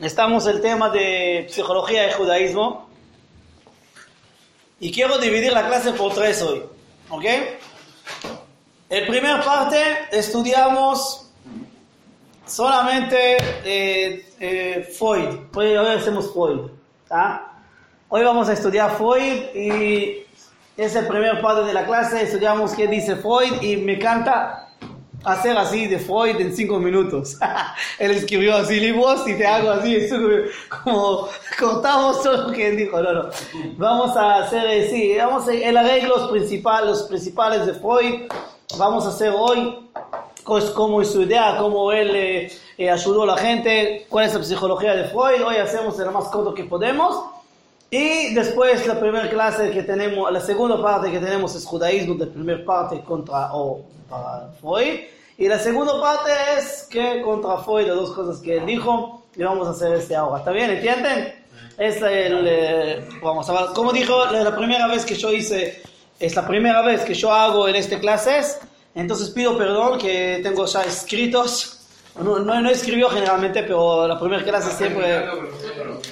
Estamos en el tema de psicología y judaísmo. Y quiero dividir la clase por tres hoy. ¿Ok? En primera parte estudiamos solamente eh, eh, Freud. Hoy, hacemos Freud. Hoy vamos a estudiar Freud y es el primer parte de la clase. Estudiamos qué dice Freud y me encanta hacer así de Freud en cinco minutos. Él escribió así libros y te hago así, como cortamos todo lo que él dijo. No, no. Vamos a hacer, eh, sí, vamos a, el arreglo principal, los principales de Freud. Vamos a hacer hoy pues, cómo es su idea, cómo él eh, eh, ayudó a la gente, cuál es la psicología de Freud. Hoy hacemos el más corto que podemos. Y después la primera clase que tenemos, la segunda parte que tenemos es judaísmo, de primera parte contra o para Freud. Y la segunda parte es que contra Freud, las dos cosas que él dijo, y vamos a hacer este ahora. ¿Está bien? ¿Entienden? Es el, eh, vamos a ver, como dijo, la, la primera vez que yo hice, es la primera vez que yo hago en este clases, entonces pido perdón que tengo ya escritos. No, no, no escribió generalmente, pero la primera clase siempre...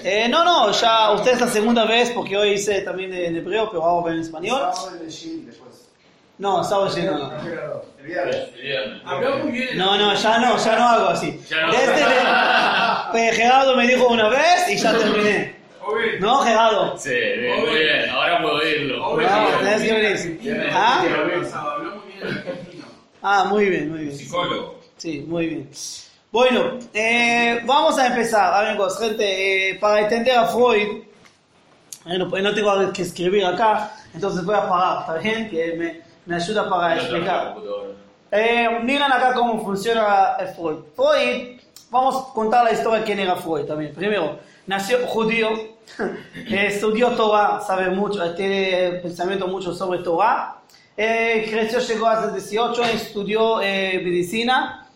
Eh, no, no, ya usted es la segunda vez porque hoy hice también en hebreo, pero ahora en español. No, sábado no. no. Habló muy bien. No, no, ya no, ya no hago así. Desde el- Gerardo me dijo una vez y ya terminé. ¿No, Gerardo? Sí, bien, muy bien, ahora puedo oírlo. Oye, No, tenés que venir. ¿Ah? Habló muy bien argentino. Ah, muy bien, muy bien. Psicólogo. Sí, muy bien. Bueno, eh, vamos a empezar, amigos, gente, eh, para entender a Freud, eh, no, no tengo que escribir acá, entonces voy a parar, ¿está bien? Que me, me ayuda para explicar. Eh, miren acá cómo funciona el Freud. Freud, vamos a contar la historia de quién era Freud también. Primero, nació judío, eh, estudió Torah, sabe mucho, eh, tiene pensamiento mucho sobre Torah. Eh, creció, llegó hasta 18, estudió eh, medicina.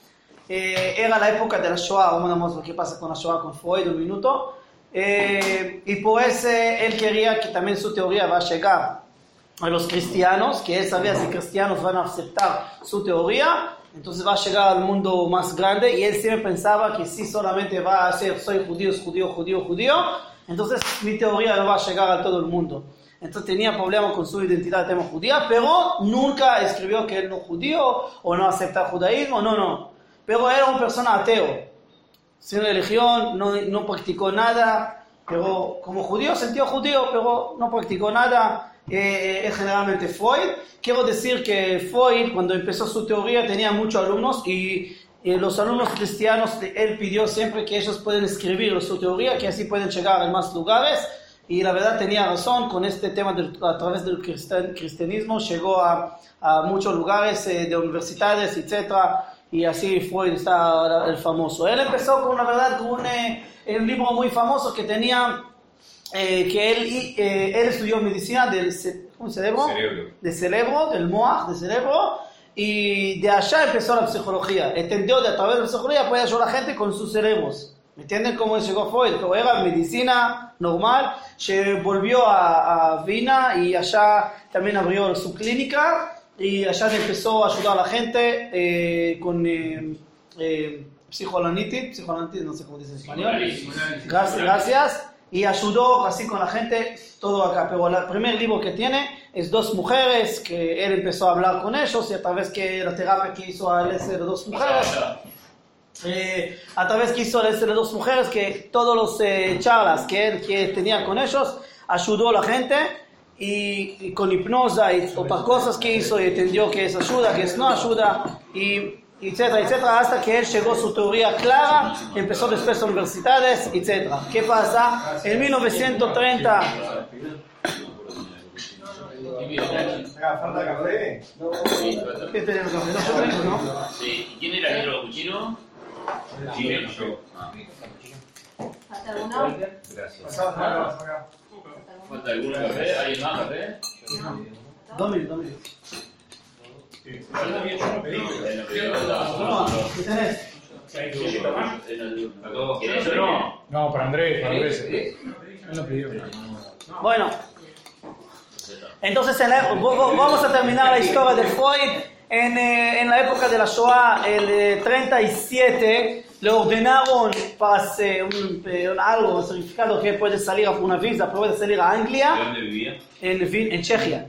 Eh, era la época de la Shoah, vamos a ver qué pasa con la Shoah con Freud, un minuto. Eh, y por eso él quería que también su teoría va a llegar a los cristianos, que él sabía si cristianos van a aceptar su teoría, entonces va a llegar al mundo más grande y él siempre pensaba que si solamente va a ser soy judío, judío, judío, judío, entonces mi teoría no va a llegar a todo el mundo. Entonces tenía problemas con su identidad de tema judía, pero nunca escribió que él no judío o no acepta judaísmo, no, no. Pero era una persona ateo, sin religión, no, no practicó nada, pero como judío sentió judío, pero no practicó nada, eh, es generalmente Freud. Quiero decir que Freud, cuando empezó su teoría, tenía muchos alumnos y eh, los alumnos cristianos, él pidió siempre que ellos pueden escribir su teoría, que así pueden llegar a más lugares. Y la verdad tenía razón con este tema del- a través del cristian- cristianismo, llegó a, a muchos lugares eh, de universidades, etcétera, y así Freud está el famoso. Él empezó con la verdad con un, eh, un libro muy famoso que tenía eh, que él, eh, él estudió medicina del ce- ¿cómo cerebro, Cerebro. de cerebro, del moach, de cerebro, y de allá empezó la psicología. Entendió de a través de la psicología puede ayudar a la gente con sus cerebros. ¿Me entienden cómo llegó Freud? Como era medicina normal, se volvió a, a Viena y allá también abrió su clínica y allá empezó a ayudar a la gente eh, con eh, eh, no sé cómo dice en español. Gracias, gracias. Y ayudó así con la gente, todo acá. Pero el primer libro que tiene es Dos Mujeres, que él empezó a hablar con ellos y a través que la terapia que hizo a él es de dos mujeres, eh, a través que hizo él de dos mujeres, que todos los eh, charlas que él que tenía con ellos, ayudó a la gente y, y con hipnosa y otras cosas que hizo y entendió que es ayuda, que es no ayuda y etcétera, etcétera, hasta que él llegó a su teoría clara, empezó después universidades, etcétera. ¿Qué pasa? En 1930, falta café. ¿qué tenemos? ¿No? ¿No? Sí, ¿y quién era el cuchino? Chileno, yo. ¿Falta alguno? Gracias. ¿Falta café? ¿Alguien más café? Dos minutos, dos minutos. No para Andrés, para Andrés. Él no pidió. Bueno, entonces en la- vamos a terminar la historia de Freud. En, eh, en la época de la Shoah, el eh, 37, le ordenaron para hacer un, eh, algo, un certificado que puede salir a una visa, puede salir a ¿De Anglia, dónde vivía? en, en Chechia.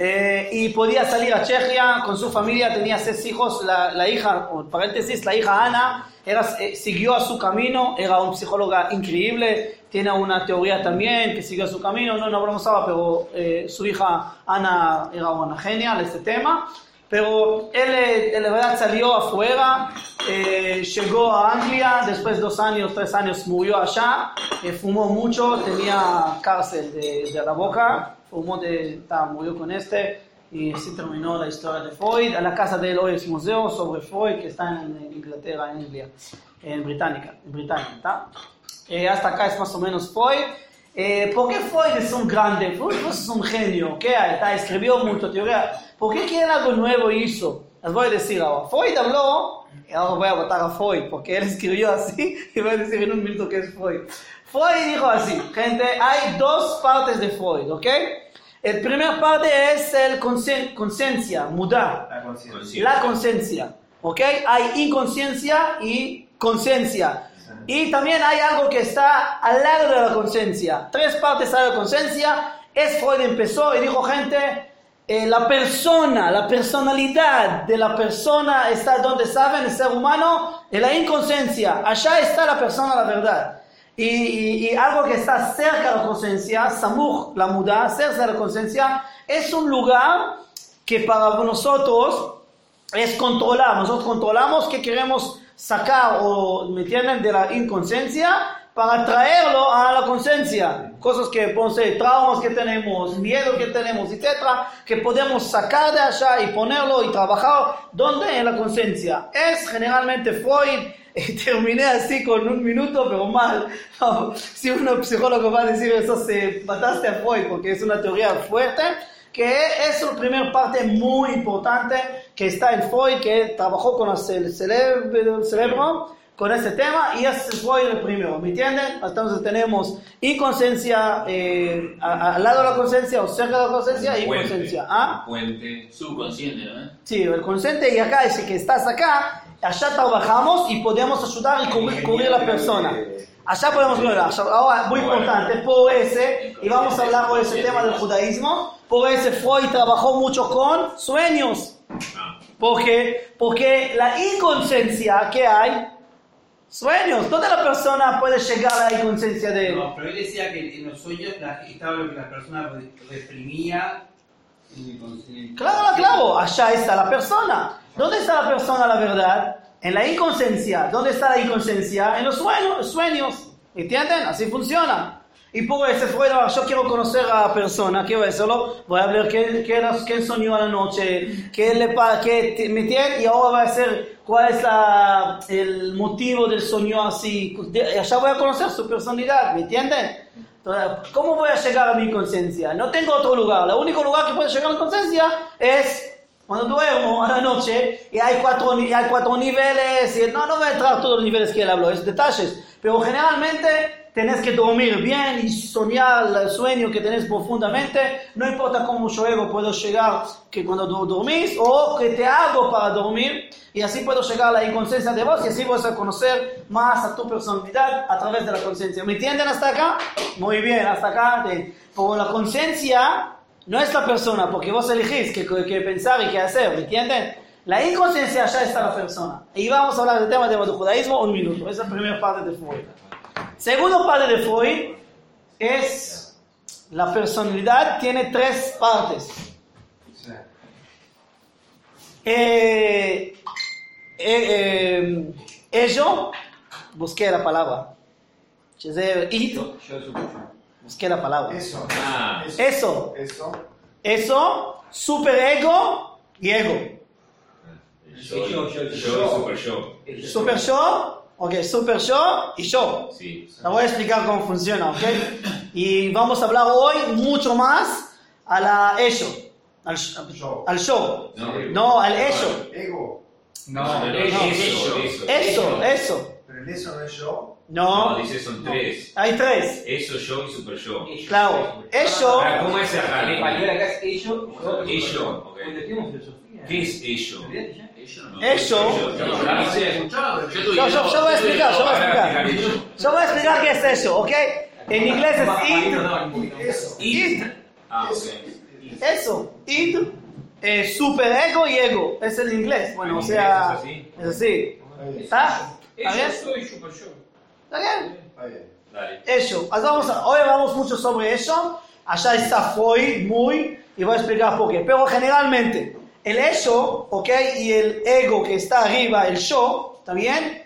Eh, y podía salir a Chechia con su familia, tenía seis hijos, la, la hija, paréntesis, la hija Ana, era, eh, siguió a su camino, era una psicóloga increíble, tiene una teoría también que siguió su camino, no, no hablamos ahora, pero eh, su hija Ana era una genial este tema. Pero él, de verdad salió afuera, eh, llegó a Anglia, después de dos años, tres años murió allá, eh, fumó mucho, tenía cárcel de, de la boca, fumó de, ta, murió con este y así terminó la historia de Freud. A la casa de él hoy es museo sobre Freud que está en Inglaterra, en Anglia, en Británica, en Británica, ¿tá? Eh, hasta acá es más o menos Freud. Eh, ¿Por qué Freud es un grande? Freud es un genio, ¿qué? Está, escribió mucho teoría. ¿Por qué quiere algo nuevo hizo? Les voy a decir ahora. Freud habló, y ahora voy a votar a Freud, porque él escribió así, y voy a decir en un minuto qué es Freud. Freud dijo así, gente, hay dos partes de Freud, ¿ok? El primer parte es el conciencia, mudar. La conciencia. Sí. La conciencia, ¿ok? Hay inconsciencia y conciencia. Y también hay algo que está al lado de la conciencia. Tres partes a la conciencia. Es Freud empezó y dijo, gente, eh, la persona, la personalidad de la persona está donde saben, el ser humano, en la inconsciencia. Allá está la persona, la verdad. Y, y- y algo que está cerca de la conciencia, Samuch, la muda, cerca de la conciencia, es un lugar que para nosotros es controlar. Nosotros controlamos qué queremos sacar o, ¿me entienden?, de la inconsciencia para traerlo a la conciencia. Cosas que, ser traumas que tenemos, miedo que tenemos, etcétera, que podemos sacar de allá y ponerlo y trabajar. ¿Dónde? En la conciencia. Es generalmente Freud. Y terminé así con un minuto, pero mal. No, si un psicólogo va a decir eso, se mataste a Freud, porque es una teoría fuerte que es la primera parte muy importante que está en Freud, que trabajó con el cerebro con ese tema, y ese es Freud el primero, ¿me entienden? Entonces tenemos inconsciencia eh, a- a- al lado de la conciencia o cerca de la conciencia y Puente. inconsciencia. ¿Ah? Puente. Subconsciente, ¿no? Sí, el consciente y acá ese que estás acá, allá trabajamos y podemos ayudar y cubrir, cubrir la persona. Allá podemos allá- ahora muy Bueno. importante, por ese, y vamos a hablar por ese tema del judaísmo, por ese Freud trabajó mucho con sueños. Ah. Porque, porque la inconsciencia que hay, sueños, ¿dónde la persona puede llegar a la inconsciencia de él? No, pero él decía que en los sueños estaba lo que la persona re- reprimía en. Claro, claro, allá está la persona. ¿Dónde está la persona, la verdad? En la inconsciencia. ¿Dónde está la inconsciencia? En los sueños. ¿Entienden? Así funciona. Y decirlo, voy a ver qué, qué, era- qué soñó a la noche, qué le pa- qué te- me entienden? y ahora va a ser cuál es la- el motivo del sueño así. Allá voy a conocer su personalidad, ¿me entienden? Entonces, ¿Cómo voy a llegar a mi conciencia? No tengo otro lugar. El único lugar que puede llegar a la conciencia es cuando duermo a la noche y hay cuatro, ni- hay cuatro niveles. Y no, no voy a entrar a todos los niveles que él habló, es detalles. Pero generalmente tenés que dormir bien y soñar el sueño que tenés profundamente. No importa cómo ego puedo llegar que cuando dormís o que te hago para dormir. Y así puedo llegar a la inconsciencia de vos y así vas a conocer más a tu personalidad a través de la conciencia. ¿Me entienden hasta acá? Muy bien, hasta acá. Por la conciencia no es la persona, porque vos elegís qué, qué pensar y qué hacer, ¿me entienden? La inconsciencia ya está la persona. Y vamos a hablar del tema del judaísmo un minuto. Esa es la primera parte de Freud. Segundo padre de Freud es la personalidad, tiene tres partes. Eh, eh, eh, ello, busqué la palabra. Y, busqué la palabra. Eso. Ah. Eso. Eso. Eso, superego y ego. Super yo. Super yo ok, super yo y yo. Sí. La voy a explicar cómo funciona, ok. Y vamos a hablar hoy mucho más a la ello, al, Yo. al yo. No, No, al ello. Ego. No, No, no, eso, eso, eso. Eso, eso. Pero el eso no es yo. No, No, dice son tres. hay tres. Eso, yo y super yo. Claro, ello, Ahora, ¿cómo es acá? En español acá es ello, Ello, ok. Cuando estudiamos filosofía. ¿Qué es ello? Eso. Yo no. Yo voy a explicar, yo voy a explicar. Yo voy a explicar qué es eso, ¿ok? En inglés es id, id, Ah, eso, id, eh, superego y ego, es el inglés. Bueno, o sea, es así. ¿Está? ¿Está bien? super. ¿Está bien? Eso. Vamos a- hoy vamos mucho sobre eso. Allá está Freud muy y voy a explicar por qué. Pero generalmente el eso, ¿ok? Y el ego que está arriba, el yo, ¿está bien?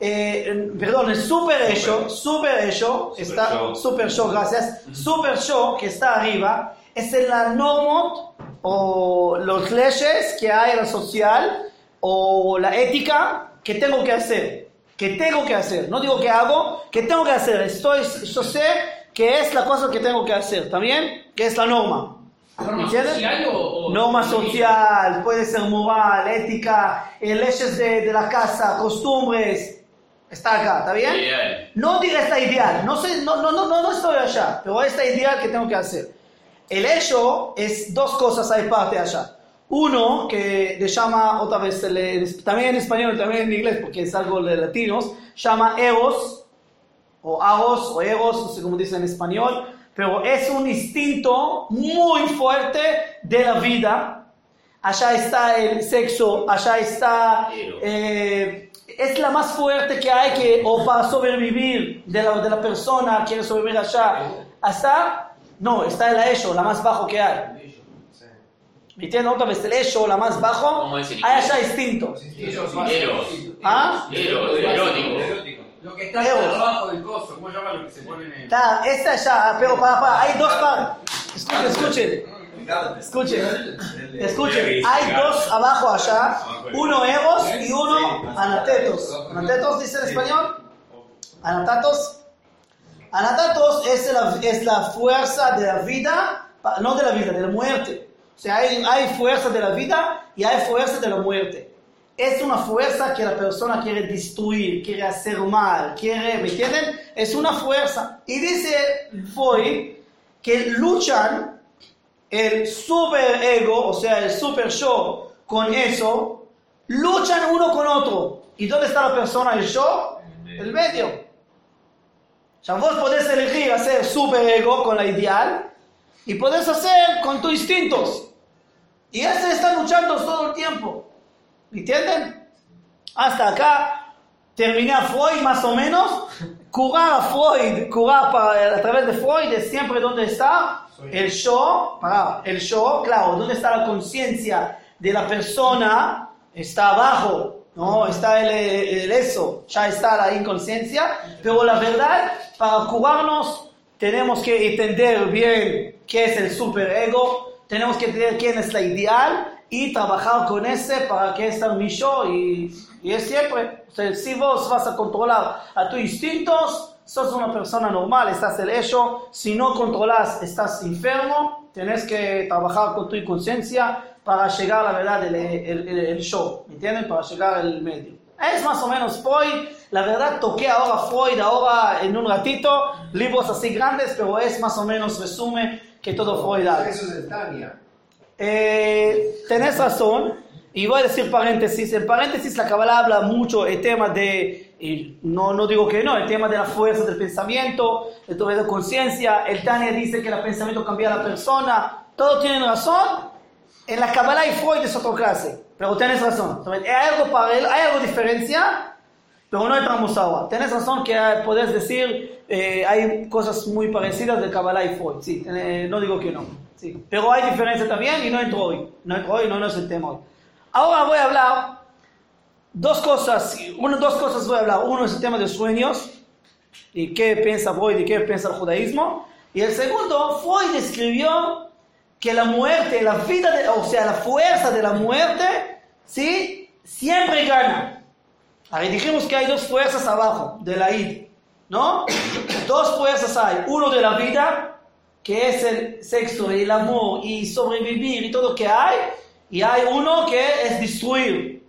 Eh, perdón, el super eso, super eso, Super está, yo. super yo, gracias. Super yo que está arriba es en la norma o los leyes que hay en la social o la ética que tengo que hacer, que tengo que hacer, no digo que hago, que tengo que hacer, estoy, yo sé que es la cosa que tengo que hacer, ¿está bien? Que es la norma. ¿Norma ¿Entiendes? social o- o- Norma social, puede ser moral, ética, eh, leyes de, de la casa, costumbres, está acá, ¿está bien? Ideal. No diga esta ideal, no, sé, no, no, no, no, estoy allá, pero esta ideal que tengo que hacer. El hecho es dos cosas hay parte allá. Uno que le llama otra vez, le- también en español, también en inglés, porque es algo de latinos, llama eros, o agos, o eros, no sé cómo dicen en español, pero es un instinto muy fuerte de la vida. Allá está el sexo, allá está... Eh, es la más fuerte que hay que, o para sobrevivir de la, de la persona, quiere sobrevivir allá. Hasta, no, está el hecho, la más bajo que hay. ¿Me entiendes? Otra vez, el hecho, la más bajo, ¿Cómo es en hay allá instinto. ¿Ah? Erótico. Lo que está abajo del coso, ¿cómo llama lo que se pone en el... Está, esta ya, pero para, para, hay dos partes. Escuchen, escuchen. Escuchen, escuchen, hay dos abajo allá, uno Eros y uno Anatetos. ¿Anatetos dice en español? Anatatos. Anatatos es la, es la fuerza de la vida, no de la vida, de la muerte. O sea, hay, hay fuerza de la vida y hay fuerza de la muerte. Es una fuerza que la persona quiere destruir, quiere hacer mal, quiere, ¿me entienden? Es una fuerza. Y dice Freud que luchan el super ego, o sea, el super yo, con eso, luchan uno con otro. ¿Y dónde está la persona, el yo? El medio. O sea, vos podés elegir hacer super ego con la ideal y podés hacer con tus instintos. Y ese está luchando todo el tiempo. ¿Me entienden? Hasta acá terminé a Freud más o menos. Curar a Freud, curar para- a través de Freud es siempre donde está el yo, pará, el yo, claro, donde está la conciencia de la persona, está abajo, ¿no? Está el, el eso, ya está la inconsciencia, pero la verdad, para curarnos tenemos que entender bien qué es el superego, tenemos que entender quién es la ideal y trabajar con ese para que sea mi yo y, y es siempre. O sea, si vos vas a controlar a tus instintos, sos una persona normal, estás el hecho. Si no controlas, estás enfermo. Tenés que trabajar con tu inconsciencia para llegar a la verdad del el, el- el ¿me entienden? Para llegar al medio. Es más o menos Freud. La verdad, toqué ahora Freud, ahora en un ratito, libros así grandes, pero es más o menos resumen que todo Freud. Eso es el Tania. Eh, tenés razón, y voy a decir paréntesis. En paréntesis, la Kabbalah habla mucho el tema de, y no, no digo que no, el tema de la fuerza del pensamiento, de tu de conciencia. El Tania dice que el pensamiento cambia a la persona. Todos tienen razón. En la Kabbalah y Freud es otra clase, pero tenés razón. Hay algo paralelo, hay algo diferencia, pero no entramos ahora. Tenés razón que podés decir, eh, hay cosas muy parecidas de Kabbalah y Freud. Sí, eh, no digo que no. Pero hay diferencia también y no entro hoy. No entro hoy, no, no es el tema hoy. Ahora voy a hablar dos cosas. Uno, dos cosas voy a hablar. Uno es el tema de sueños y qué piensa Freud y qué piensa el judaísmo. Y el segundo, Freud escribió que la muerte, la vida, de- o sea, la fuerza de la muerte, ¿sí? Siempre gana. Ahí dijimos que hay dos fuerzas abajo de la id, ¿no? Dos fuerzas hay. Uno de la vida, que es el sexo, el amor y sobrevivir y todo lo que hay. Y hay uno que es destruir.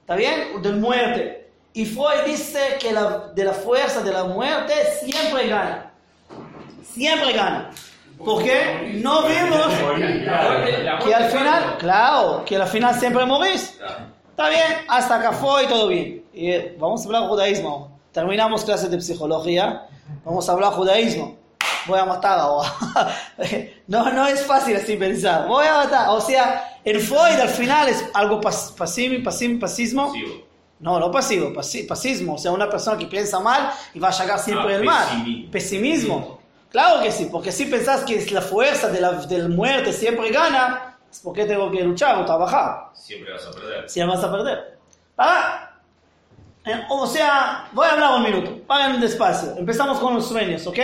¿Está bien? De muerte. Y Freud dice que la, de la fuerza de la muerte siempre gana. Siempre gana. Porque no vimos que al final, claro, que al final siempre morís. Está bien, hasta acá fue y todo bien. Y, eh, vamos a hablar judaísmo. Terminamos clases de psicología. Vamos a hablar judaísmo. Voy a matar ahora. no, no es fácil así pensar. Voy a matar. O sea, el Freud al final es algo pas, pasim- pasim- pasismo. Pasivo. No, no pasivo, pasi- pasismo. O sea, una persona que piensa mal y va a llegar siempre Ah, al mal. pesimismo. Pesimismo. Claro que sí, porque si pensás que es la fuerza de la del muerte siempre gana, es porque tengo que luchar o trabajar. Siempre vas a perder. Si vas a perder. Para. Eh, O sea, voy a hablar un minuto. Paguen despacio. Empezamos con los sueños, ¿ok?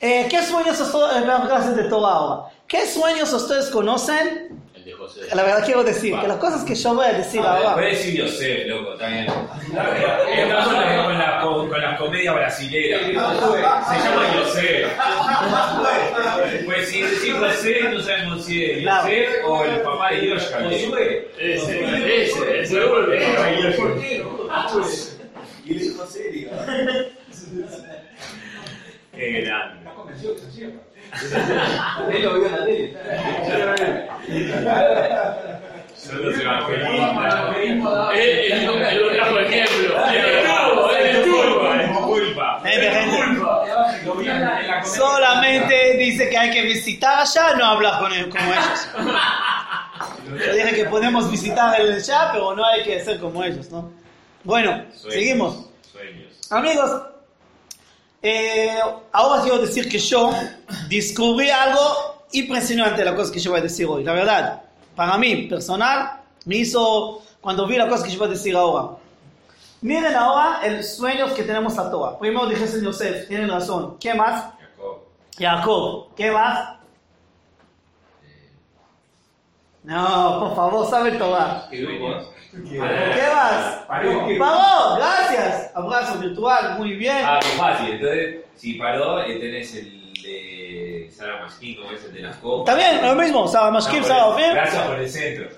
Eh, ¿Qué sueños ustedes, en las clases de Torah ahora? ¿Qué sueños ustedes conocen? El de José. La verdad quiero decir, que las cosas que yo voy a decir ahora. Puedes decir Yosef, loco, también. Estamos con, la- con, la- con- con las comedias brasileras. Se llama Yosef. Pues si decís José, no sabemos si es. Yosef o el papá de Dios. Ese, ese, ese vuelve. Y le dijo serio. Qué grande. Él lo vio en la tele. Son los evangelistas. Él no trajo ejemplo. Él estuvo, él estuvo. Es culpa. Lo la comedia. Solamente dice que hay que visitar allá, no hablar con él, como ellos. Yo dije que podemos visitar el allá, pero no hay que ser como ellos, ¿no? Bueno, Sueños. seguimos. Sueños. Amigos, eh, ahora quiero decir que yo descubrí algo impresionante la cosa que yo voy a decir hoy. La verdad, para mí, personal, me hizo cuando vi la cosa que yo voy a decir ahora. Miren ahora el sueños que tenemos a Torah. Primero dije el Yosef, tienen razón. ¿Qué más? Jacob. Jacob. ¿Qué más? No, por favor, sabe Torah. ¿Qué más? Paró, gracias. Abrazo virtual, muy bien. Ah, qué fácil. Entonces, si paró, eh, tenés el de Sara Masquín, como es el de las copas. También, lo mismo, Saba Mashkim, No, por el- Ofir. Gracias por el centro.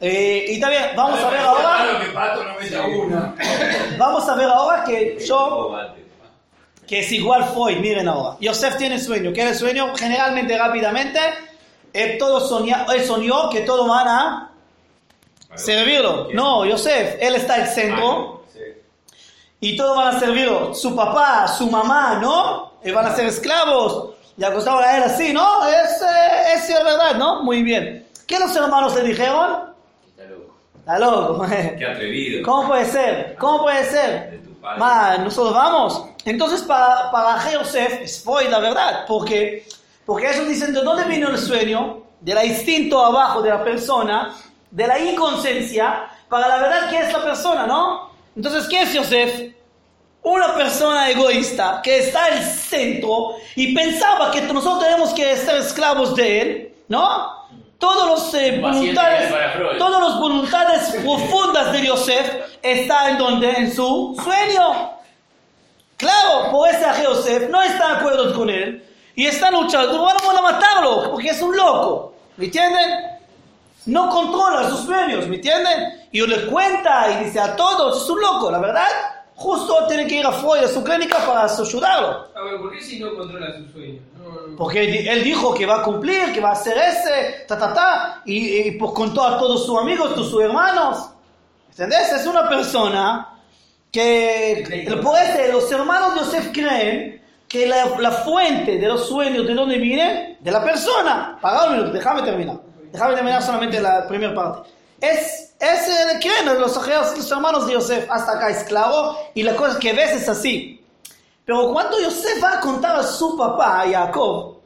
Eh, y también, vamos a ver ahora, que Pato no meta una. vamos a ver ahora que yo, que es igual Freud, miren ahora. Yosef tiene sueño, ¿qué el sueño? Generalmente, rápidamente, él, todo soña, él soñó que todos van a. servirlo. No, Yosef, él está al centro. Ah, y todos van a servirlo. Su papá, su mamá, ¿no? Y van a ser esclavos. Y acostaban a él así, ¿no? Es, eh, es es verdad, ¿no? Muy bien. ¿Qué los hermanos le dijeron? Está loco. Está loco. Qué atrevido. ¿Cómo puede ser? ¿Cómo puede ser? De tu padre. Ma, nosotros vamos. Entonces, para, para Joseph es Freud la verdad, porque, porque ellos dicen, ¿de dónde vino el sueño? Del instinto abajo de la persona, de la inconsciencia, para la verdad que es la persona, ¿no? Entonces, ¿qué es Joseph? Una persona egoísta que está al centro y pensaba que nosotros tenemos que ser esclavos de él, ¿no? Todos los eh, voluntades, todos los voluntades profundas de Joseph está en donde en su sueño. Claro, por ese a Joseph no está de acuerdo con él y está luchando, bueno, van a matarlo porque es un loco, ¿me entienden? No controla sus sueños, ¿me entienden? Y le cuenta y dice a todos, es un loco, la verdad, justo tiene que ir a Freud a su clínica para ayudarlo. A ver, ¿por qué si no controla sus sueños? No, no. Porque él dijo que va a cumplir, que va a hacer ese, ta, ta, ta, y, y pues contó a todos sus amigos, todos sus hermanos. ¿Entendés? Es una persona que, por ese, los hermanos de Yosef creen que la, la fuente de los sueños, ¿de dónde viene? De la persona. Minuto, déjame terminar. Déjame terminar solamente la primera parte. Es, es eh, creen los, los hermanos de Yosef, hasta acá es claro, y la cosa que ves es así. Pero cuando Yosef va a contar a su papá, a Jacob,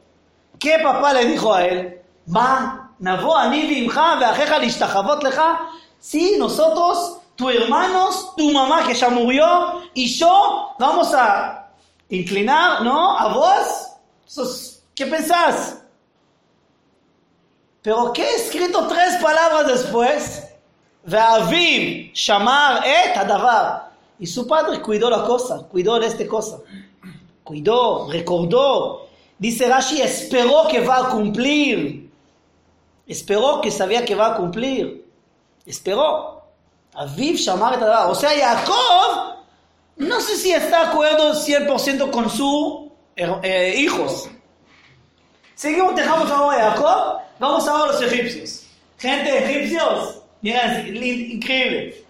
¿qué papá le dijo a él? Va, navo ani leja. Sí, nosotros, tus hermanos, tu mamá que ya murió, y yo vamos a inclinar, ¿no? A vos. ¿Qué pensás? Pero ¿qué escrito tres palabras después? Ve'aviv shamar et hadavar. Y su padre cuidó la cosa, cuidó de esta cosa. Cuidó, recordó. Dice Rashi, esperó que va a cumplir. Esperó que sabía que va a cumplir. Esperó. Aviv shamar et hadavar. O sea, Jacob, no sé si está de acuerdo 100% con sus eh, hijos. Seguimos, dejamos a Jacob, vamos ahora a los egipcios. Gente, egipcios, Mira, increíble.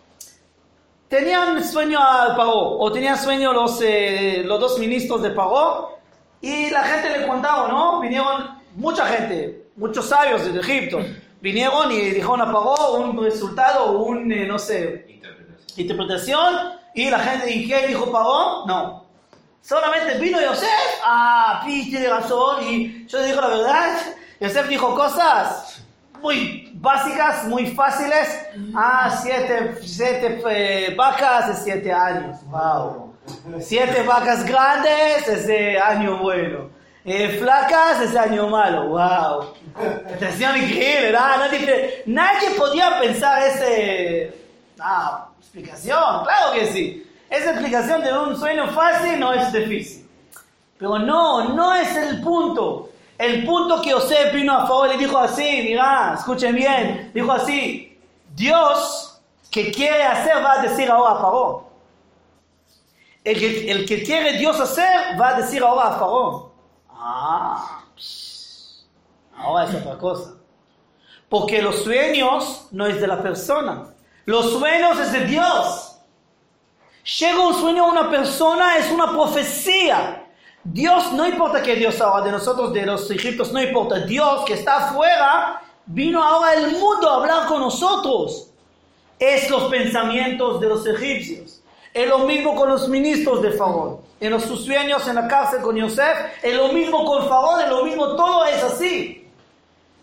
Tenían sueño al Paró, o tenían sueño los, eh, los dos ministros de Paró, y la gente le contaba, ¿no? Vinieron mucha gente, muchos sabios de Egipto, vinieron y dijeron a Paró un resultado, un, eh, no sé, Interpretación. interpretación, y la gente, ¿y qué dijo Paró? No. Solamente vino Yosef, ah, Pi tiene razón, y yo digo la verdad, Yosef dijo cosas muy básicas, muy fáciles, ah, siete, siete eh, vacas de siete años, wow. Siete vacas grandes es de año bueno. Eh, flacas es de año malo, wow. Atención increíble, ¿no? nadie, nadie podía pensar ese... Ah, explicación, claro que sí. Esa explicación de un sueño fácil no es difícil. Pero no, no es el punto. El punto que José vino a favor y dijo así, mira, escuchen bien, dijo así, Dios que quiere hacer va a decir ahora a Faraón. El que, el que quiere Dios hacer va a decir ahora a Faraón. Ah, ahora es otra cosa. Porque los sueños no es de la persona. Los sueños es de Dios. Llega un sueño a una persona, es una profecía. Dios, no importa que Dios ahora de nosotros, de los egipcios, no importa. Dios que está afuera, vino ahora al mundo a hablar con nosotros. Es los pensamientos de los egipcios. Es lo mismo con los ministros de Faraón. En los, sus sueños en la cárcel con Yosef, es lo mismo con Faraón, es lo mismo, todo es así.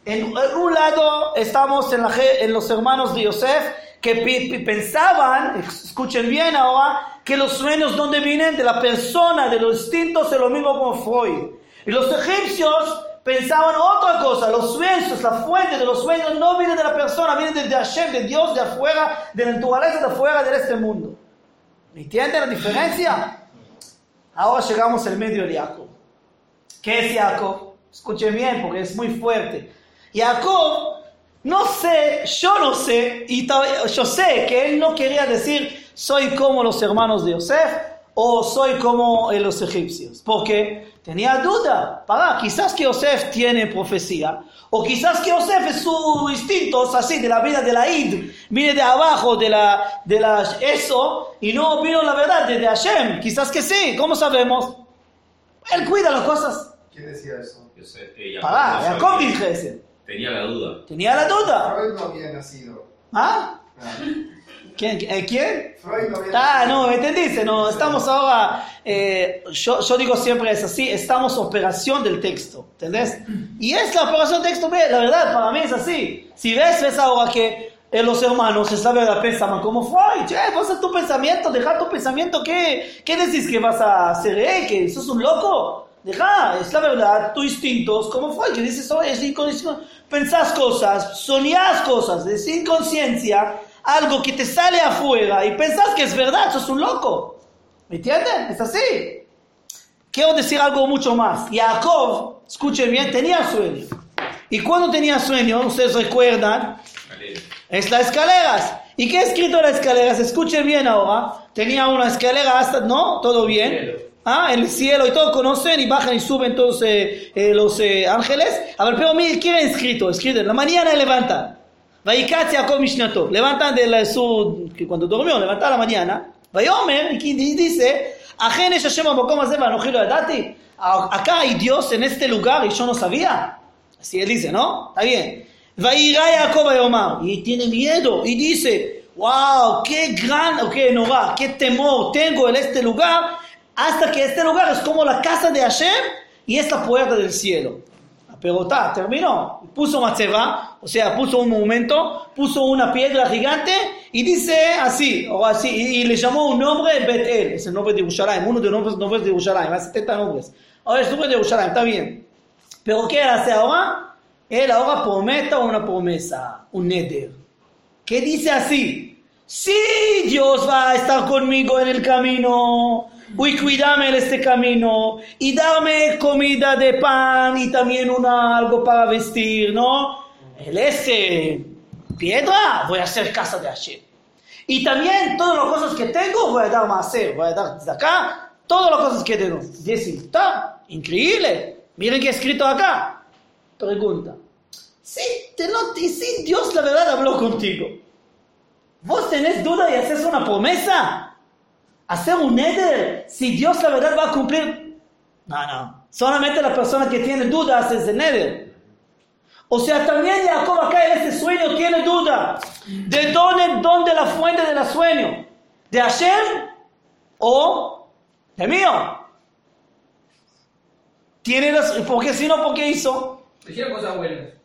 En, en un lado estamos en, la en los hermanos de Yosef que pensaban, escuchen bien ahora, que los sueños donde vienen de la persona, de los instintos, es lo mismo con Freud. Y los egipcios pensaban otra cosa, los sueños, la fuente de los sueños no viene de la persona, viene de, Hashem, de Dios, de afuera, de la naturaleza, de afuera de este mundo. ¿Me entienden la diferencia? Ahora llegamos al medio de Jacob. ¿Qué es Jacob? Escuchen bien porque es muy fuerte. Jacob, no sé, yo no sé, y yo sé que él no quería decir soy como los hermanos de Yosef o soy como eh, los egipcios, porque tenía duda. Para, quizás que Yosef tiene profecía, o quizás que Yosef es su instinto, es así, de la vida de la id, viene de abajo, de la, de la eso, y no vino la verdad de, de Hashem. Quizás que sí, ¿cómo sabemos? Él cuida las cosas. ¿Quién decía eso? Yo sé, Jacob Pará. Jacob dije ese. Tenía la duda. Tenía la duda. Freud no había nacido. ¿Ah? ¿Quién? eh, ¿Quién? Freud no había Ah, nacido. no, ¿me entendiste? No, estamos ahora, eh, yo, yo digo siempre es así, estamos operación del texto, ¿entendés? Y es la operación del texto, la verdad, para mí es así. Si ves, ves ahora que eh, los hermanos, es la verdad, pensaban como Freud, che, vas a tu pensamiento, deja tu pensamiento, ¿qué, qué decís que vas a hacer, eh? ¿Que sos un loco? Deja, es la verdad, tu instinto es como Freud, que dices, oh, es inconsciente, pensás cosas, soñás cosas, es inconsciencia, algo que te sale afuera y pensás que es verdad, sos un loco. ¿Me entienden? Es así. Quiero decir algo mucho más. Jacob, escuchen bien, tenía sueño. Y cuando tenía sueño, ustedes recuerdan, es las escaleras. ¿Y qué ha escrito en las escaleras? Escuchen bien ahora. Tenía una escalera hasta, ¿no? Todo bien. Ah, en el cielo y todos conocen y bajan y suben todos eh, eh, los eh, ángeles. Ver, pero miren, ¿qué ha escrito? Escrito, la mañana levantan. Levantan de la, su, que cuando durmió, levantan a la mañana. Y dice, es Hashem Acá hay Dios en este lugar y yo no sabía. Así él dice, ¿no? Está bien. Y tiene miedo y dice, wow, qué gran, qué Norah, qué temor tengo en este lugar, hasta que este lugar es como la casa de Hashem y es la puerta del cielo. Pero está, terminó. Puso matzeva, o sea, puso un monumento, puso una piedra gigante y dice así, o así, y, y le llamó un nombre Betel, es el nombre de Yerushalayim, uno de los nombres, nombres de Yerushalayim, hay 70 nombres. Ahora es nombre de Yerushalayim, está bien. Pero ¿qué hace ahora? Él ahora prometa una promesa, un neder. Que dice así, si Dios va a estar conmigo en el camino, y cuídame en este camino, y dame comida de pan y también una, algo para vestir, ¿no? El ese piedra, voy a hacer casa de Hashem. Y también todas las cosas que tengo, voy a dar más, voy a dar de acá, todas las cosas que tengo. Dice, está, increíble. Miren qué he escrito acá. Pregunta. Sí, te y sí, Dios la verdad habló contigo. ¿Vos tenés duda y haces una promesa? ¿Hacer un neder? Si Dios la verdad va a cumplir. No, no. Solamente la persona que tiene duda hace ese neder. O sea, también Jacob acá en este sueño tiene duda. ¿De dónde, dónde la fuente del sueño? ¿De Hashem o de mío? Tiene las, porque si no, ¿por qué hizo? Hicieron cosas buenas.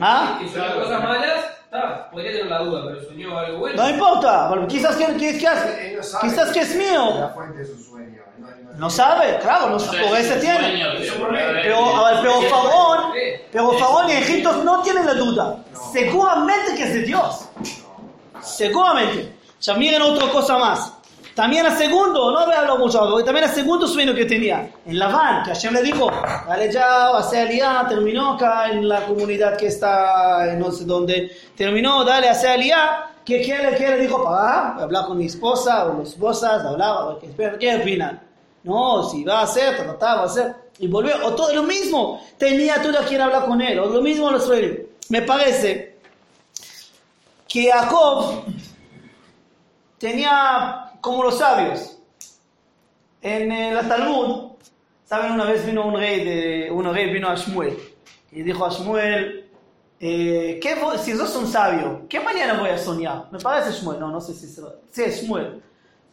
¿Ah? Y soñó cosas malas, está, podría tener la duda, pero soñó algo bueno. No importa, porque quizás que, que- que hace- Él no sabe quizás que es La mío. fuente de su sueño. No, sabe, claro, no sabe, por ese tiene. Pero, a ver, pero Faraón, pero Faraón y Egipto no tienen la duda. Seguramente que es de Dios. Seguramente. Ya miren otra cosa más. También el segundo, no voy a hablar mucho, porque también el segundo sueño que tenía, en Labán, que Hashem le dijo, dale ya, a ser Aliyah, terminó acá en la comunidad que está, no sé dónde, terminó, dale, hacer Aliyah, ¿qué, qué, le- qué le dijo? Papá, a hablar con mi esposa o las esposas, hablar, ¿qué, opinan? No, si va a hacer, ta, ta, ta, va a hacer. Y volvió, o todo lo mismo, tenía todo a quien hablar con él, o lo mismo lo sueño. Me parece que Jacob tenía como los sabios. En eh, la Talmud, saben, una vez vino un rey, de, un rey vino a Shmuel y dijo a Shmuel, eh, ¿qué vo- si sos un sabio, ¿qué mañana voy a soñar? Me parece Shmuel, no, no sé si es, sí, Shmuel.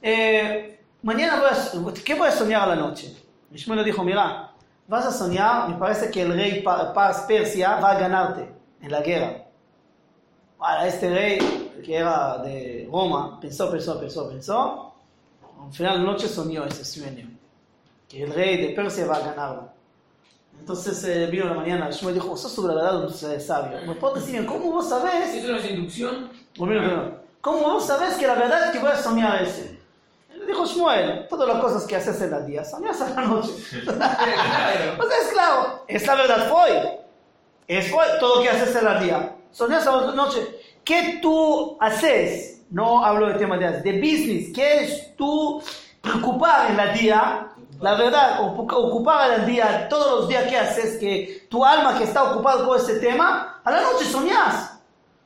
Eh, mañana voy a, ¿qué voy a soñar a la noche? Y Shmuel le dijo, mira, vas a soñar, me parece que el rey Pa- Paz Persia va a ganarte en la guerra. Ahora, este rey, que era de Roma, pensó, pensó, pensó, pensó. Al final de la noche soñó ese sueño, que el rey de Persia va a ganarla. Entonces eh, vino la mañana, Shmuel dijo, sos un verdadero eh, sabio. ¿Me puedes decir cómo vos sabés? ¿Eso no es inducción? Un minuto, un minuto. ¿Cómo vos sabés que la verdad es que voy a soñar ese? Le dijo Shmuel, todas las cosas que haces en el día, soñas a la noche. Sea, es claro, es la verdad hoy. Es hoy todo lo que haces en el día. Soñas a la noche. ¿Qué tú haces? No hablo de tema de, de business. ¿Qué es tú preocupar en el día? La verdad, ocu- ocupar en el día, todos los días que haces, que tu alma que está ocupada con ese tema, a la noche soñás.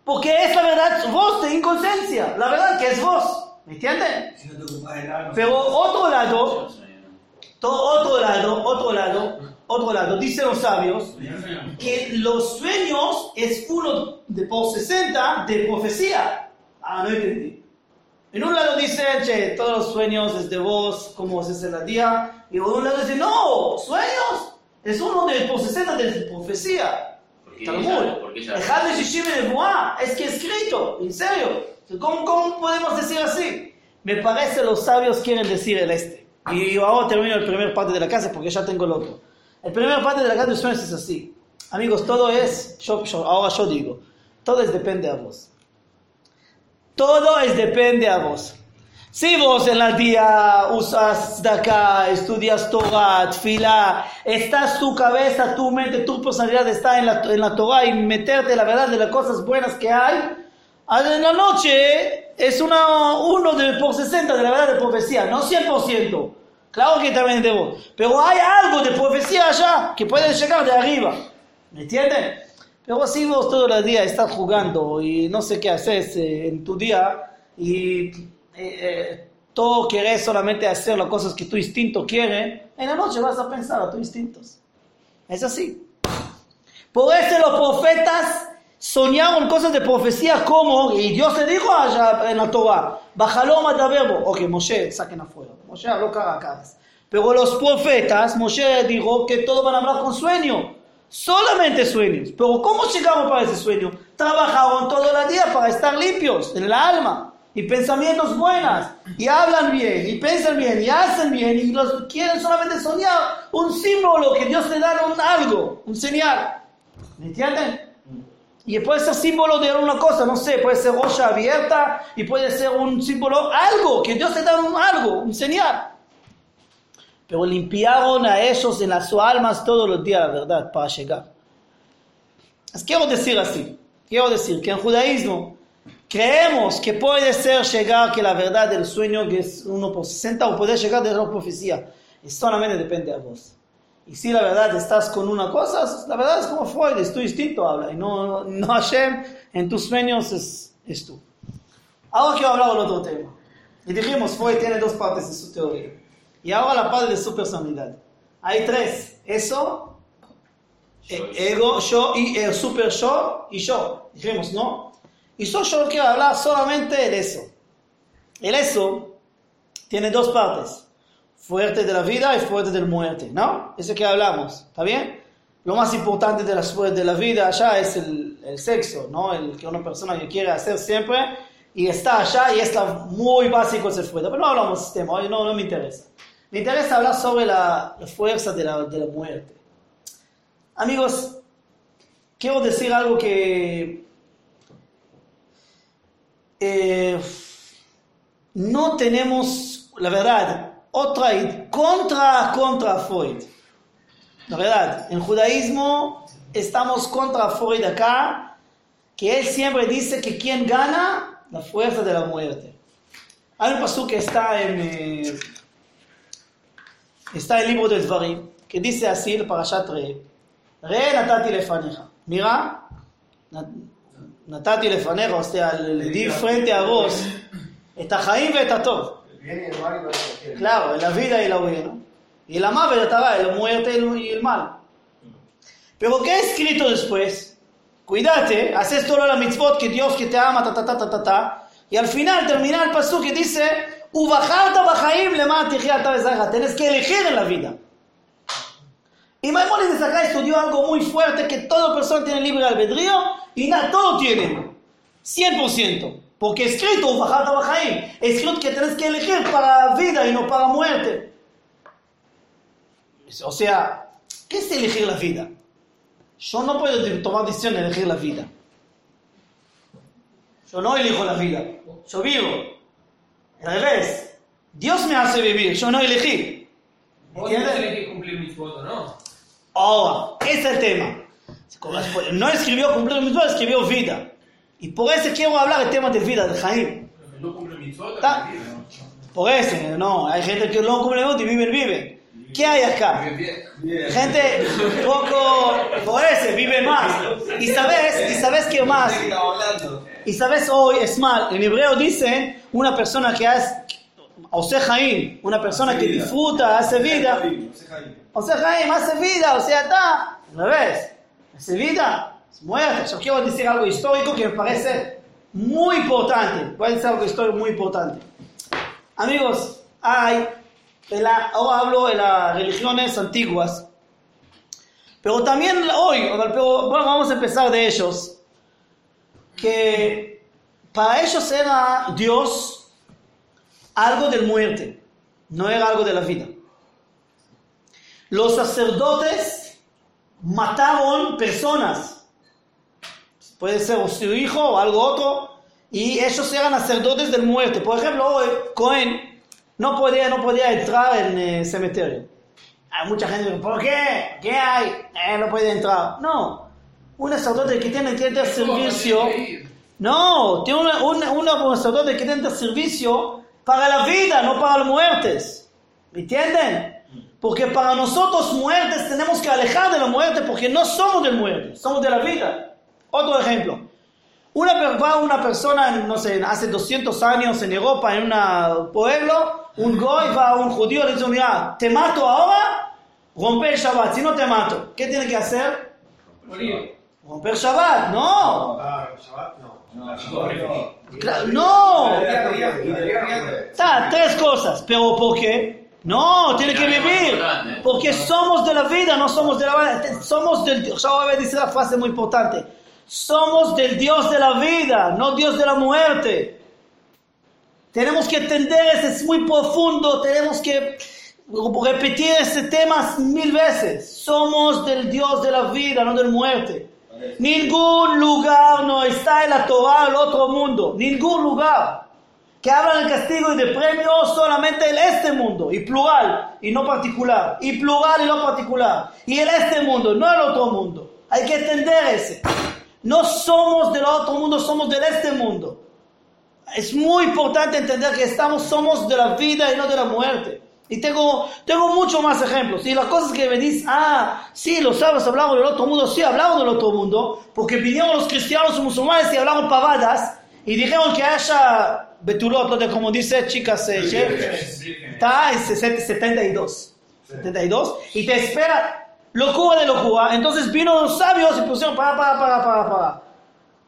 Porque es la verdad, vos de inconsciencia. La verdad que es vos. ¿Me entienden? Si no te ocupas del alma. Pero otro lado, otro lado, otro lado, otro lado, dicen los sabios que los sueños es uno de por 60 de profecía. Ah, no entendí. En un lado dicen, che, todos los sueños es de vos, como se hace el día. Y por un lado dicen, no, sueños es uno de por 60 de profecía. Talmud. Boah, es que escrito, en serio. ¿Cómo, ¿Cómo podemos decir así? Me parece los sabios quieren decir el este. Y ahora termino el primer parte de la casa porque ya tengo el otro. El primer parte de la casa de es así. Amigos, todo es, yo, yo- ahora yo digo, todo es depende a vos. Todo es depende a vos. Si vos en la día usas de acá, estudias Torah, Tfilá, estás tu cabeza, tu mente, tu personalidad está en la, en la Torah y meterte la verdad de las cosas buenas que hay, en la noche es una, uno de, por 60 de la verdad de profecía, no 100%. Claro que también de vos. Pero hay algo de profecía allá que puede llegar de arriba. ¿Me entienden? Pero si vos todo el día estás jugando y no sé qué haces eh, en tu día y eh, eh, todo querés solamente hacer las cosas que tu instinto quiere, en la noche vas a pensar a tus instintos. Es así. Por eso los profetas soñaron cosas de profecía como, y Dios le dijo allá en la Torah, Bajalom verbo, ok, Moshe, saquen afuera. Moshe habló cara a cara. Pero los profetas, Moshe dijo que todos van a hablar con sueño. Solamente sueños. Pero ¿cómo llegaron para ese sueño? Trabajaron todo el día para estar limpios en el alma. Y pensamientos buenos. Y hablan bien. Y piensan bien. Y hacen bien. Y los quieren solamente soñar. Un símbolo que Dios le da un algo. Un señal. ¿Me entienden? Y puede ser símbolo de alguna cosa, no sé, puede ser olla abierta y puede ser un símbolo, algo, que Dios te da algo, un señal. Pero limpiaron a ellos en las almas todos los días, la verdad, para llegar. Quiero decir así, quiero decir que en judaísmo creemos que puede ser llegar que la verdad del sueño que es uno por 60 o puede llegar de la profecía, y solamente depende de vos. Y si la verdad estás con una cosa, la verdad es como Freud, es tu instinto habla, y no, no Hashem, en tus sueños es, es tú. Ahora quiero hablar del otro tema. Y dijimos, Freud tiene dos partes en su teoría. Y ahora la parte de su personalidad. Hay tres. Eso, eh, ego, yo y el super yo y yo. Dijimos, ¿no? Y yo, yo quiero hablar solamente del eso. El eso tiene dos partes. Fuerte de la vida y fuerte de la muerte, ¿no? Eso que hablamos, ¿está bien? Lo más importante de la, de la vida allá es el, el sexo, ¿no? El que una persona quiere hacer siempre y está allá y está muy básico ese fuerte. Pero no hablamos de ese tema, no, no me interesa. Me interesa hablar sobre la, la fuerza de la, de la muerte. Amigos, quiero decir algo que eh, no tenemos, la verdad, otra id- contra, contra Freud. La verdad, en judaísmo estamos contra Freud acá, que él siempre dice que quien gana, la fuerza de la muerte. Hay un paso que está en, eh, está en el libro del Dvarim, que dice así, el Parashat Re, Re natati lefaneja. Mira, natati lefaneja, o sea, di frente a vos, את החיים ואת הטוב. Bien y el mal y lo que Claro, en la vida y la buena. Y el amar y la muerte y el- mal. Pero ¿qué ha escrito después? Cuídate, haces todo la mitzvot que Dios que te ama, ta ta ta ta ta ta. Y al final termina el paso que dice, Ubajarta bajaim bezaja. Tienes que elegir en la vida. Y Maimónides acá estudió algo muy fuerte que toda persona tiene libre albedrío y nada, todo tienen. 100%. Porque escrito, bajaim. Escrito que tienes que elegir para vida y no para muerte. O sea, ¿qué es elegir la vida? Yo no puedo tomar decisión de elegir la vida. Yo no elijo la vida. Yo vivo. Al revés. Dios me hace vivir. Yo no elegí. Vos ¿Entiendes? tenés que cumplir mis votos, ¿no? Ahora, ese es el tema. No escribió cumplir mis votos, escribió vida. Y por eso quiero hablar del tema de vida, de Jaime. No cumple mis votos. Ta- Por eso, no, hay gente que no cumple votos y viven, viven. ¿Qué hay acá? Gente poco, por eso, vive más. Y sabes, y sabes qué más. Y sabes hoy, es mal, en hebreo dicen una persona que hace, o sea, Jaim, una persona que disfruta, hace vida. O sea, Jaime hace vida, o sea, está, al revés, hace vida, muerte. Yo quiero decir algo histórico que me parece muy importante. Voy a decir algo histórico muy importante. Amigos, hay, en la- ahora hablo de las religiones antiguas, pero también hoy, pero bueno, vamos a empezar de ellos, que para ellos era Dios algo de muerte, no era algo de la vida. Los sacerdotes mataron personas, puede ser su hijo o algo otro, y ellos eran sacerdotes de muerte. Por ejemplo, hoy Cohen no podía, no podía entrar en el cementerio. Hay mucha gente que dice, ¿por qué? ¿Qué hay? Eh, no puede entrar. No, un sacerdote que tiene que dar servicio, no, tiene una- una- un sacerdote que tiene servicio para la vida, no para las muertes. ¿Me entienden? Porque para nosotros muertes tenemos que alejar de la muerte porque no somos de muerte, somos de la vida. Otro ejemplo. Una, va una persona, no sé, hace 200 años en Europa, en un pueblo, un goy va a un judío y le dice, mira, te mato ahora, rompe el Shabbat. Si no te mato, ¿qué tiene que hacer? Morir. Romper Shabbat. No, Ah, Shabbat no. No. Día. Está, tres cosas. ¿Pero por qué? No, tiene que vivir. Porque somos de la vida, no somos de la vida. Somos del Dios. Ya voy a decir la frase muy importante. Somos del Dios de la vida, no Dios de la muerte. Tenemos que entender eso, es muy profundo. Tenemos que repetir ese tema mil veces. Somos del Dios de la vida, no de la muerte. Ningún lugar no está en la Torah al otro mundo. Ningún lugar que hablan de castigo y de premio solamente en este mundo, y plural, y no particular, y plural y no particular, y en este mundo, no el otro mundo. Hay que entender ese. No somos del otro mundo, somos del este mundo. Es muy importante entender que estamos, somos de la vida y no de la muerte. Y tengo, tengo muchos más ejemplos. Y las cosas que me dicen, ah, sí, los sábados hablamos del otro mundo, sí, hablamos del otro mundo, porque vinieron los cristianos y musulmanes y hablaron pavadas, y dijeron que haya betulot, lo de como dice chicas, eh, está en 60 72. 72. Y te espera locura de locura. Entonces vino los sabios y pusieron para, para, para, para, para.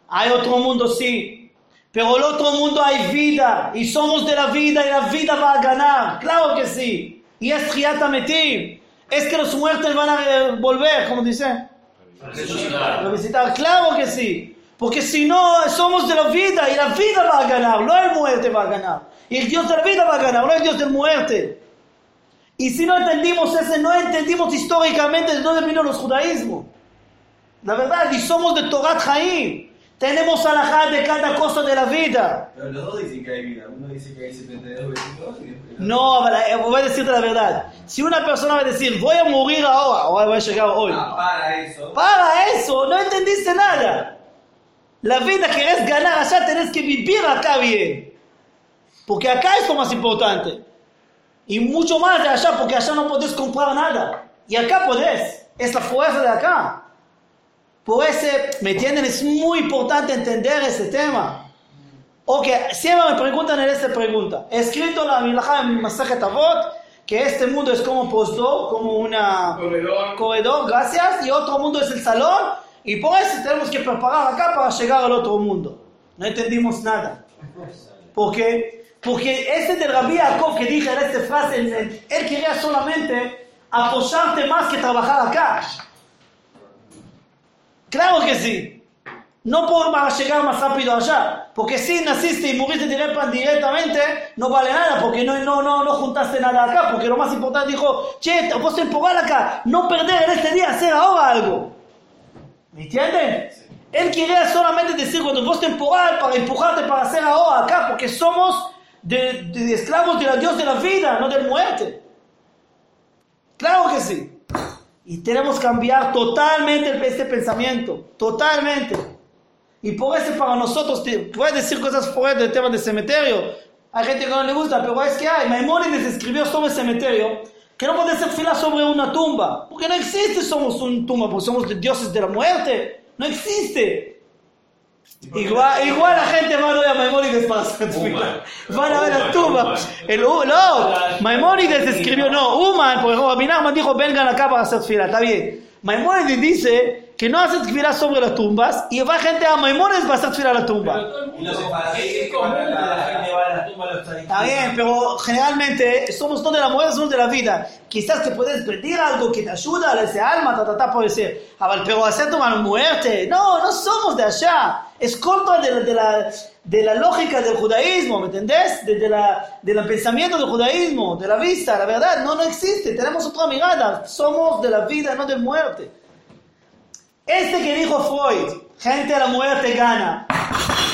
Hay otro mundo, sí. Pero el otro mundo hay vida. Y somos de la vida y la vida va a ganar. Claro que sí. Y es Metim. Es que los muertos van a eh, volver, como dice. Revisitar. Claro que sí. Porque si no, somos de la vida y la vida va a ganar, no el muerte va a ganar. Y el Dios de la vida va a ganar, no el Dios de la muerte. Y si no entendimos ese, no entendimos históricamente de dónde vino los judaísmos. La verdad, y somos de Torat Haim. Tenemos alajá de cada cosa de la vida. Pero los dos dicen que hay vida. Uno dice que hay 72 22 y después... No, eh, voy a decirte la verdad. Si una persona va a decir, voy a morir ahora, o voy a llegar hoy. Ah, para eso. Para eso, no entendiste nada. La vida querés ganar allá, tenés que vivir acá bien. Porque acá es lo más importante. Y mucho más de allá, porque allá no podés comprar nada. Y acá podés. Es la fuerza de acá. Por ese, ¿me entienden? Es muy importante entender ese tema. Ok, siempre me preguntan en esta pregunta. He escrito la Milajá en Masajet Avot que este mundo es como postdo, como una Corredor. corredor, gracias, y otro mundo es el salón, y por eso tenemos que preparar acá para llegar al otro mundo. No entendimos nada. ¿Por qué? Porque ese del Rabbi Jacob que dije en esta frase, él quería solamente apoyarte más que trabajar acá. Claro que sí. No por llegar más rápido allá. Porque si naciste y muriste directa- directamente, no vale nada, porque no, no, no, no juntaste nada acá. Porque lo más importante dijo, che, puedo empujar acá, no perder en este día, hacer ahora algo. ¿Me entienden? Él quería solamente decir, cuando vos te empujar, para empujarte para hacer ahora acá, porque somos de, de esclavos del Dios de la vida, no de muerte. Claro que sí. Y tenemos que cambiar totalmente este pensamiento, totalmente. Y por eso para nosotros, te, a decir cosas fuera del tema del cementerio. Hay gente que no le gusta, pero es que hay. Maimónides escribió sobre el cementerio que no puede ser fila sobre una tumba. Porque no existe somos una tumba, porque somos dioses de la muerte. No existe. Igual, igual la gente va a ver a Maimónides para hacer. Van a ver la tumba. El, no, Maimónides escribió, no, Uman, por ejemplo, Abinahman dijo, vengan acá para hacer fila, está bien. Maimónides dice que no hace fila sobre las tumbas y va gente a Maimónides hacer fila a va a la tumba Está bien, pero generalmente somos no de la muerte, somos de la vida. Quizás que puedes pedir algo que te ayuda a ese alma, ta, ta, ta, puede ser. Ah, pero hacer tomar muerte. No, no somos de allá. Es contra de, la- de la, de la lógica del judaísmo, ¿me entendés? De, de la, del pensamiento del judaísmo, de la vista, la verdad. No, no existe. Tenemos otra mirada. Somos de la vida, no de muerte. Este que dijo Freud, gente a la muerte gana.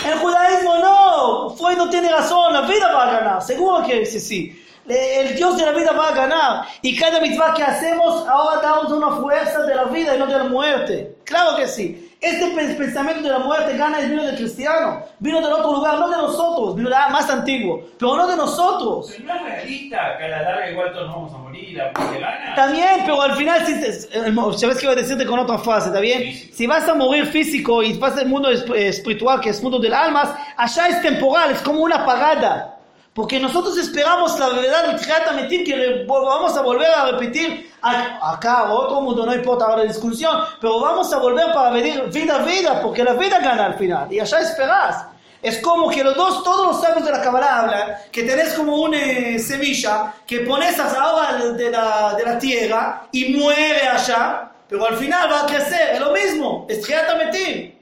El judaísmo no, Freud no tiene razón, la vida va a ganar, seguro que sí, sí. El Dios de la vida va a ganar. Y cada mitzvah que hacemos, ahora damos una fuerza de la vida y no de la muerte. Claro que sí. Este pe- pensamiento de la muerte gana es vino del cristiano, vino del otro lugar, no de nosotros, vino de más antiguo, pero no de nosotros. Pero no es realista que a la larga igual todos nos vamos a morir, gana. También, pero al final, si el ¿sabes qué voy a decirte con otra frase? ¿Está bien? Si vas a morir físico y vas al mundo eh, espiritual, que es mundo del almas, allá es temporal, es como una apagada. Porque nosotros esperamos la verdad del Triata Metim que vamos a volver a repetir acá, otro mundo, no importa ahora la discusión, pero vamos a volver para venir vida a vida, porque la vida gana al final, y allá esperás. Es como que los dos, todos los sabios de la Kabbalah hablan, que tenés como una eh, semilla que pones ahora de la, de la tierra y muere allá, pero al final va a crecer, es lo mismo, es Triata Metim.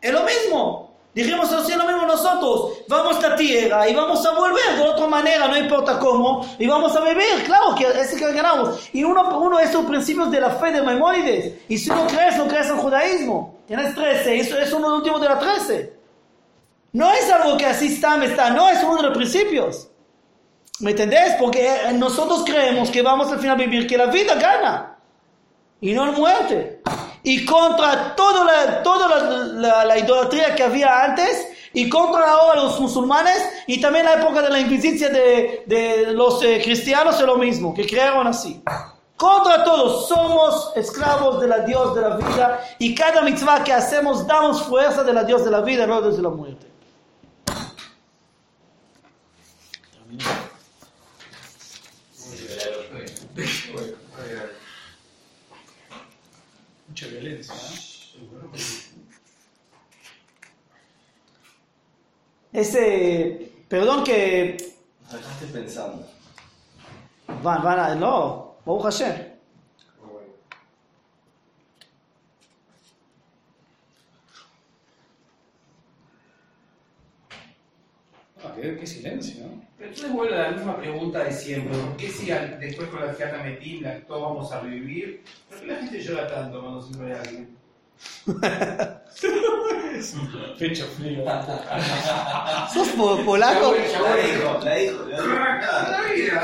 Es lo mismo. Dijimos así lo mismo nosotros. Vamos a la tierra y vamos a volver de otra manera, no importa cómo, y vamos a vivir. Claro que es que ganamos. Y uno, uno de esos principios de la fe de Maimónides. Y si no crees, no crees en judaísmo. Tienes 13, eso es uno de los últimos de la 13. No es algo que así está, está, no, es uno de los principios. ¿Me entendés? Porque eh, nosotros creemos que vamos al final a vivir, que la vida gana y no la muerte. Y contra toda la, toda la, la- la idolatría que había antes y contra ahora los musulmanes y también la época de la inquisición de, de los eh, cristianos es lo mismo, que crearon así. Contra todos, somos esclavos de la Dios de la vida y cada mitzvah que hacemos damos fuerza de la Dios de la vida, no desde la muerte. Mucha violencia, ¿no? Ese, perdón que Nos dejaste pensando. van, van a, no, Baruch Hashem. Ah, qué, qué silencio. Pero entonces vuelve a la misma pregunta de siempre. ¿Por qué si al- después con la fiata metimla todos vamos a revivir? ¿Por qué la gente llora tanto cuando se muere alguien? Pecho frío. ¿Sos po- polaco? La dijo, la dijo, la dijo.